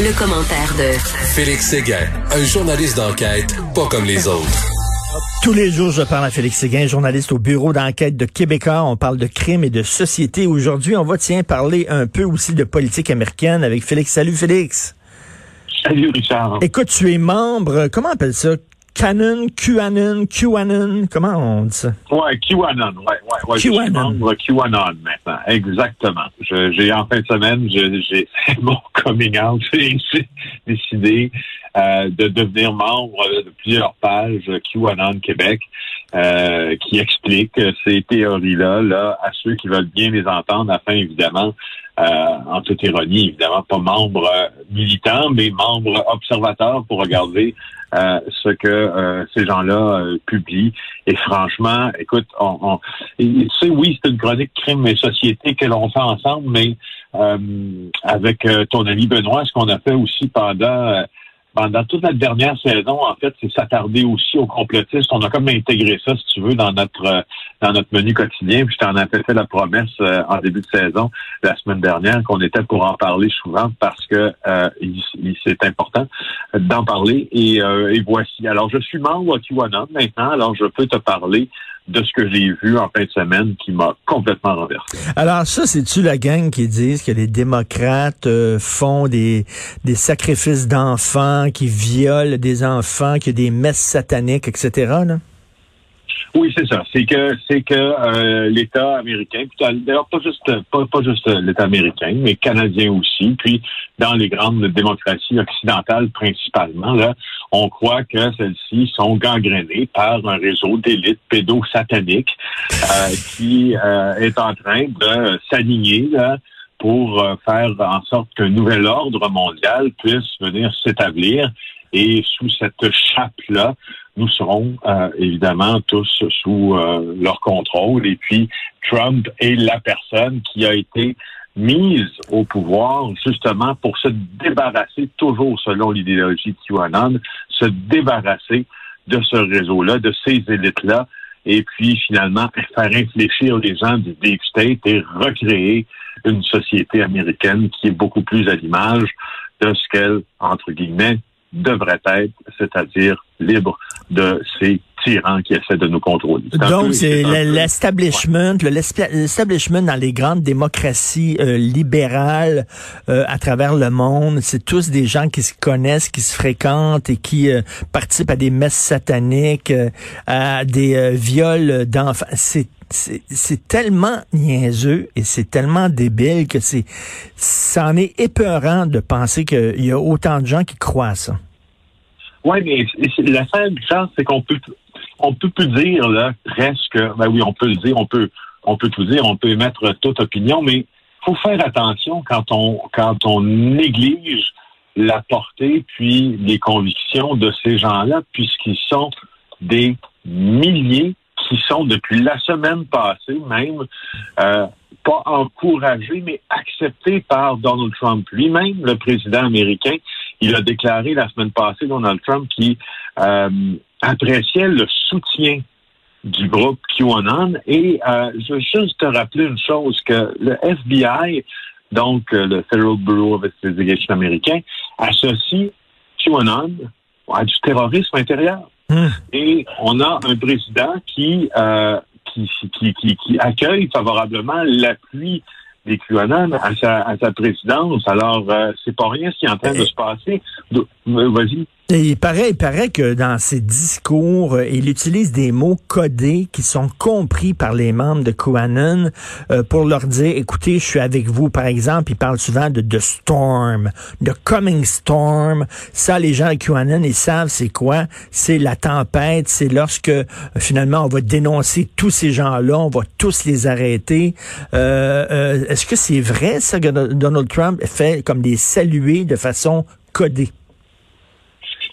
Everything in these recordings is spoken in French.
Le, commentaire de Félix Séguin, un journaliste d'enquête pas comme les autres. Tous les jours, je parle à Félix Séguin, journaliste au bureau d'enquête de Québécois. On parle de crimes et de société. Aujourd'hui, on va, tiens, parler un peu aussi de politique américaine avec Félix. Salut, Félix. Salut, Richard. Écoute, tu es membre, comment on appelle ça? Canon, QAnon, QAnon, comment on dit ça? Ouais, QAnon, ouais, ouais, ouais. QAnon. Je suis membre QAnon maintenant, exactement. J'ai en fin de semaine, j'ai fait mon coming out, j'ai décidé euh, de devenir membre de plusieurs pages QAnon Québec euh, qui expliquent ces théories-là là, à ceux qui veulent bien les entendre, afin évidemment, euh, en toute ironie, évidemment, pas membre euh, militant, mais membre observateur pour regarder euh, ce que euh, ces gens-là euh, publient. Et franchement, écoute, on, on- tu sais, oui, c'est une chronique crime et société que l'on fait ensemble, mais euh, avec euh, ton ami Benoît, ce qu'on a fait aussi pendant euh, pendant toute notre dernière saison, en fait, c'est s'attarder aussi aux complotistes. On a comme intégré ça, si tu veux, dans notre euh, dans notre menu quotidien. Puis je t'en avais fait la promesse euh, en début de saison la semaine dernière qu'on était pour en parler souvent parce que euh, il- il- c'est important d'en parler. Et, euh, et voici. Alors, je suis membre de QAnon maintenant, alors je peux te parler de ce que j'ai vu en fin de semaine qui m'a complètement renversé. Alors ça, c'est-tu la gang qui disent que les démocrates euh, font des, des sacrifices d'enfants, qui violent des enfants, qu'il y a des messes sataniques, etc.? Oui, c'est ça. C'est que c'est que euh, l'État américain, puis d'ailleurs pas juste pas, pas juste l'État américain, mais canadien aussi, puis dans les grandes démocraties occidentales principalement, là, on croit que celles-ci sont gangrénées par un réseau d'élites pédosataniques euh, qui euh, est en train de s'aligner là, pour euh, faire en sorte qu'un nouvel ordre mondial puisse venir s'établir. Et sous cette chape-là, nous serons euh, évidemment tous sous euh, leur contrôle. Et puis, Trump est la personne qui a été mise au pouvoir justement pour se débarrasser, toujours selon l'idéologie QAnon, se débarrasser de ce réseau-là, de ces élites-là, et puis finalement faire réfléchir les gens du Deep State et recréer une société américaine qui est beaucoup plus à l'image de ce qu'elle, entre guillemets, devrait être, c'est-à-dire libre de ces tyrans qui essaient de nous contrôler. Donc, c'est l'establishment, le- l'establishment dans les grandes démocraties euh, libérales euh, à travers le monde, c'est tous des gens qui se connaissent, qui se fréquentent et qui euh, participent à des messes sataniques, à des viols d'enfants. C'est c'est c'est tellement niaiseux et c'est tellement débile que c'est c'en est épeurant de penser qu'il y a autant de gens qui croient à ça. Oui, mais la seule chance, c'est qu'on peut on peut plus dire là presque ben oui, on peut le dire, on peut on peut tout dire, on peut émettre toute opinion, mais faut faire attention quand on quand on néglige la portée puis les convictions de ces gens-là, puisqu'ils sont des milliers qui sont depuis la semaine passée même euh, pas encouragés, mais acceptés par Donald Trump lui-même, le président américain. Il a déclaré la semaine passée, Donald Trump, qui euh, appréciait le soutien du groupe QAnon. Et euh, je veux juste te rappeler une chose, que le FBI, donc euh, le Federal Bureau of Investigation américain, associe QAnon à du terrorisme intérieur. Hum. Et on a un président qui, euh, qui, qui, qui, qui accueille favorablement l'appui des QAnon à sa, à sa présidence. Alors, euh, c'est pas rien ce qui est en train de se passer. Euh, Vas-y. Il paraît, il paraît que dans ses discours, euh, il utilise des mots codés qui sont compris par les membres de QAnon euh, pour leur dire, écoutez, je suis avec vous. Par exemple, il parle souvent de The Storm, de Coming Storm. Ça, les gens de QAnon, ils savent c'est quoi? C'est la tempête. C'est lorsque euh, finalement on va dénoncer tous ces gens-là, on va tous les arrêter. Est-ce que c'est vrai ça que Donald Trump fait comme des saluer de façon codée?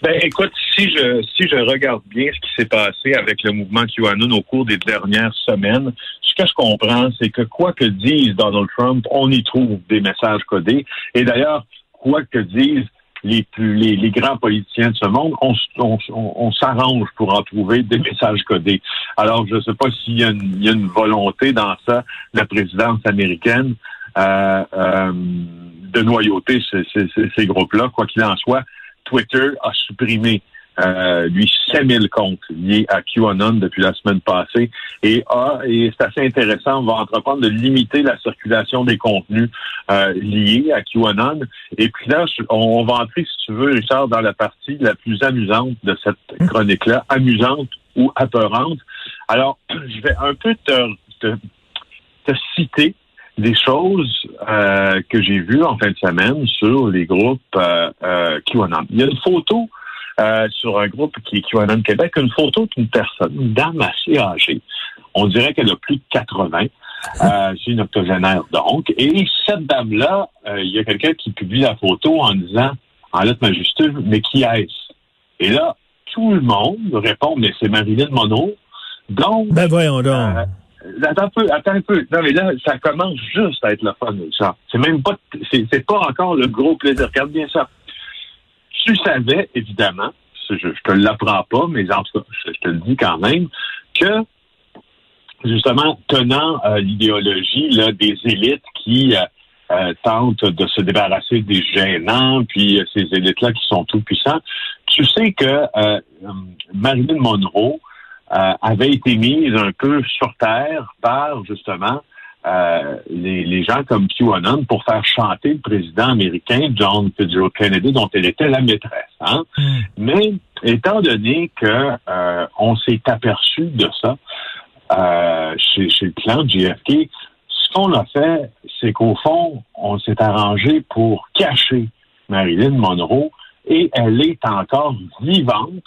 Ben, écoute, si je si je regarde bien ce qui s'est passé avec le mouvement QAnon au cours des dernières semaines, ce que je comprends, c'est que quoi que dise Donald Trump, on y trouve des messages codés. Et d'ailleurs, quoi que disent les plus les, les grands politiciens de ce monde, on, s'arrange pour en trouver des messages codés. Alors, je ne sais pas s'il y, y, a une volonté dans ça, la présidence américaine, euh, euh, de noyauter ces, ces, ces groupes-là. Quoi qu'il en soit, Twitter a supprimé euh, lui 5000 comptes liés à QAnon depuis la semaine passée et a et c'est assez intéressant, on va entreprendre de limiter la circulation des contenus euh, liés à QAnon. Et puis là, on, va entrer, si tu veux, Richard, dans la partie la plus amusante de cette mmh. chronique-là, amusante ou apeurante. Alors, je vais un peu te, te, te citer des choses euh, que j'ai vues en fin de semaine sur les groupes euh, euh, QAnon. Il y a une photo euh, sur un groupe qui est QAnon Québec, une photo d'une personne, une dame assez âgée. On dirait qu'elle a plus de 80. Euh, c'est une octogénaire donc. Et cette dame-là, euh, il y a quelqu'un qui publie la photo en disant, en lettres majuscules, mais qui est-ce? Et là, tout le monde répond, mais c'est Marilyn Monroe. Donc, ben voyons donc. Attends un peu, attends un peu. Non, mais là, ça commence juste à être le fun, ça. C'est même pas, c'est pas encore le gros plaisir. Regarde bien ça. Tu savais, évidemment, je, te l'apprends pas, mais en tout cas, je, te le dis quand même, que, justement, tenant euh, l'idéologie là, des élites qui euh, euh, tentent de se débarrasser des gênants, puis ces élites-là qui sont tout puissants, tu sais que Marilyn Monroe, euh, avait été mise un peu sur terre par justement euh, les, les, gens comme QAnon pour faire chanter le président américain John Fitzgerald Kennedy, dont elle était la maîtresse. Hein? Hmm. Mais étant donné que euh, on s'est aperçu de ça chez, chez, le clan de JFK, ce qu'on a fait, c'est qu'au fond, on s'est arrangé pour cacher Marilyn Monroe et elle est encore vivante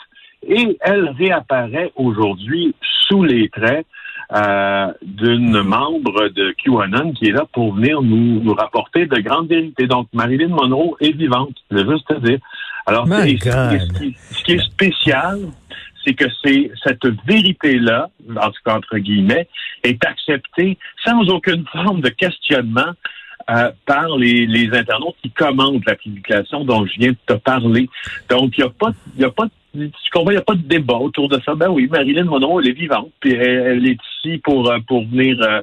et elle réapparaît aujourd'hui sous les traits euh, d'une membre de QAnon qui est là pour venir nous, nous, rapporter de grandes vérités. Donc, Marilyn Monroe est vivante, je veux juste te dire. Alors, ce qui, ce qui est spécial, c'est que c'est cette vérité-là, en tout cas entre guillemets, est acceptée sans aucune forme de questionnement euh, par les, les internautes qui commandent la publication dont je viens de te parler. Donc, il n'y a pas, y a pas tu comprends, il n'y a pas de débat autour de ça. Ben oui, Marilyn Monroe, elle est vivante, puis elle, est ici pour, euh, pour venir euh,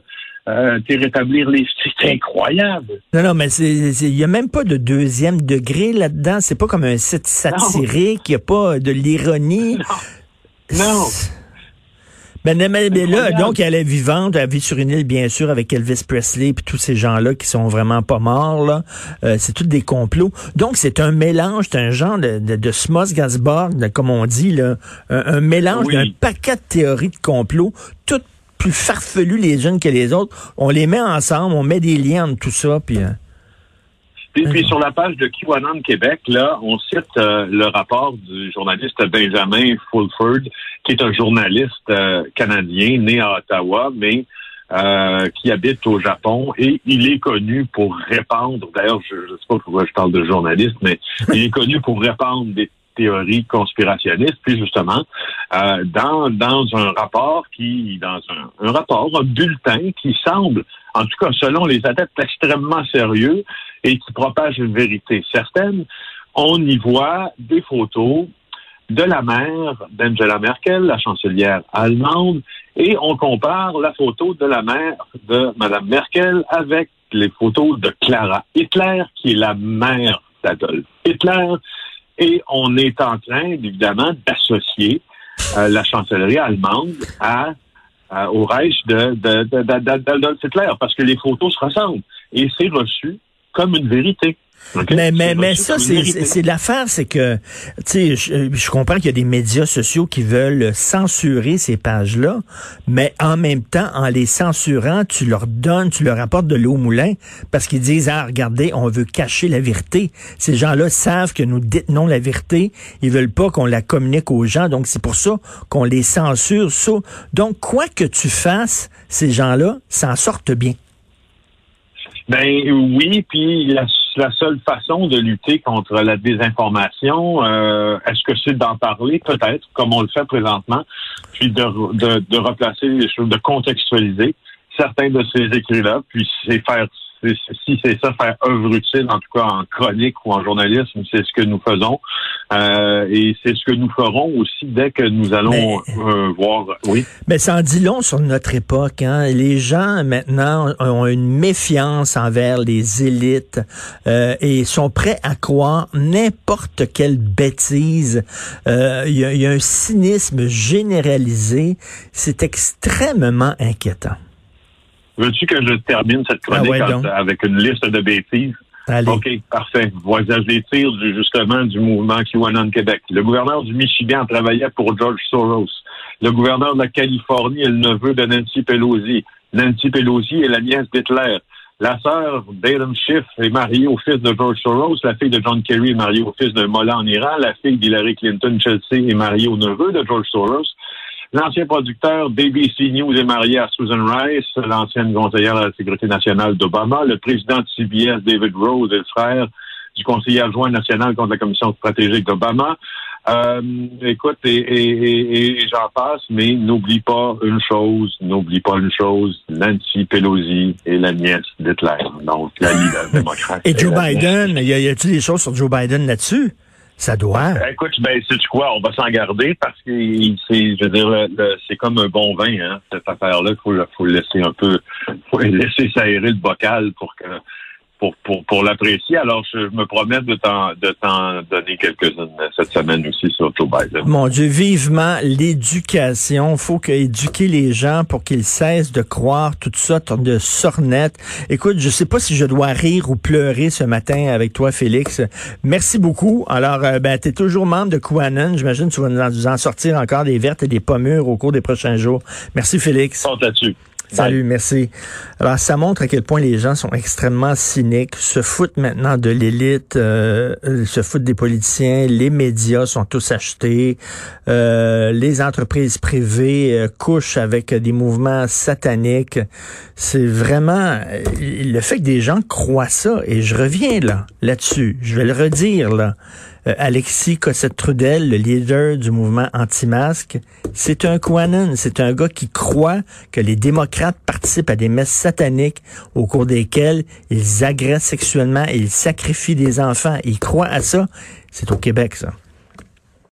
euh rétablir les... C'est incroyable. Non, non, mais il n'y a même pas de deuxième degré là-dedans. C'est pas comme un site satirique, il n'y a pas de l'ironie. Non. non. Ben, mais, là, donc, elle est vivante, elle vit sur une île, bien sûr, avec Elvis Presley, puis tous ces gens-là qui sont vraiment pas morts, là. Euh, c'est tout des complots. Donc, c'est un mélange, c'est un genre de, de, de comme on dit, là. Un, mélange d'un paquet de théories de complots, toutes plus farfelues les unes que les autres. On les met ensemble, on met des liens entre tout ça, puis... Euh, et puis sur la page de QAnon Québec, là, on cite euh, le rapport du journaliste Benjamin Fulford, qui est un journaliste euh, canadien né à Ottawa, mais euh, qui habite au Japon et il est connu pour répandre, d'ailleurs, je ne sais pas pourquoi je parle de journaliste, mais il est connu pour répandre des théories conspirationnistes. Puis justement, dans, dans un rapport qui, dans un, un rapport, un bulletin qui semble, en tout cas selon les adeptes, extrêmement sérieux, et qui propage une vérité certaine, on y voit des photos de la mère d'Angela Merkel, la chancelière allemande, et on compare la photo de la mère de Mme Merkel avec les photos de Clara Hitler, qui est la mère d'Adolf Hitler, et on est en train, évidemment, d'associer euh, la chancellerie allemande à, au Reich d'Adolf Hitler, parce que les photos se ressemblent. Et c'est reçu comme une vérité. Mais, mais, mais ça, c'est l'affaire, c'est que, tu sais, je, je, comprends qu'il y a des médias sociaux qui veulent censurer ces pages-là, mais en même temps, en les censurant, tu leur donnes, tu leur apportes de l'eau au moulin parce qu'ils disent, ah, regardez, on veut cacher la vérité. Ces gens-là savent que nous détenons la vérité. Ils veulent pas qu'on la communique aux gens. Donc, c'est pour ça qu'on les censure. Donc, quoi que tu fasses, ces gens-là s'en sortent bien. Ben oui, puis la, la, seule façon de lutter contre la désinformation, euh, est-ce que c'est d'en parler? Peut-être, comme on le fait présentement, puis de, de, de replacer les choses, de contextualiser certains de ces écrits-là, puis c'est faire si c'est ça, faire œuvre utile, en tout cas en chronique ou en journalisme, c'est ce que nous faisons. Euh, et c'est ce que nous ferons aussi dès que nous allons euh, voir. Oui. Mais ça en dit long sur notre époque. Hein? Les gens maintenant ont une méfiance envers les élites euh, et sont prêts à croire n'importe quelle bêtise. Il y, y a un cynisme généralisé. C'est extrêmement inquiétant. Veux-tu que je termine cette ah chronique avec une liste de bêtises? OK, parfait. Voisage des tirs justement du mouvement QAnon Québec. Le gouverneur du Michigan travaillait pour George Soros. Le gouverneur de la Californie est le neveu de Nancy Pelosi. Nancy Pelosi est la nièce d'Hitler. La sœur d'Adam Schiff est mariée au fils de George Soros. La fille de John Kerry est mariée au fils d'un mollah en Iran. La fille d'Hillary Clinton, Chelsea, est mariée au neveu de George Soros. L'ancien producteur d'ABC News est marié à Susan Rice, l'ancienne conseillère à la sécurité nationale d'Obama. Le président de CBS, David Rose, est le frère du conseiller adjoint national contre la commission stratégique d'Obama. Euh, écoute, et, j'en passe, mais n'oublie pas une chose, n'oublie pas une chose, Nancy Pelosi est la nièce d'Hitler, donc la leader démocrate. Et Joe Biden, y a-t-il des choses sur Joe Biden là-dessus? Ça doit. Ben, écoute, ben, sais quoi? On va s'en garder parce que c'est, je veux dire, c'est comme un bon vin, hein, cette affaire-là. Faut, faut laisser un peu, faut laisser s'aérer le bocal pour que pour, pour, pour l'apprécier. Alors, je, me promets de t'en, de t'en donner quelques-unes cette semaine aussi sur Joe Biden. Mon Dieu, vivement l'éducation. faut qu'éduquer les gens pour qu'ils cessent de croire tout ça de sornettes. Écoute, je sais pas si je dois rire ou pleurer ce matin avec toi, Félix. Merci beaucoup. Alors, euh, ben, tu es toujours membre de QAnon. J'imagine que tu vas nous en sortir encore des vertes et des pommures au cours des prochains jours. Merci, Félix. Compte Salut, merci. Alors, ça montre à quel point les gens sont extrêmement cyniques, se foutent maintenant de l'élite, euh, se foutent des politiciens, les médias sont tous achetés, euh, les entreprises privées euh, couchent avec des mouvements sataniques. C'est vraiment le fait que des gens croient ça, et je reviens là, là-dessus, je vais le redire là. Euh, Alexis Cossette-Trudel, le leader du mouvement anti-masque, c'est un Quanon, c'est un gars qui croit que les démocrates participent à des messes sataniques au cours desquelles ils agressent sexuellement et ils sacrifient des enfants. Il croit à ça. C'est au Québec, ça.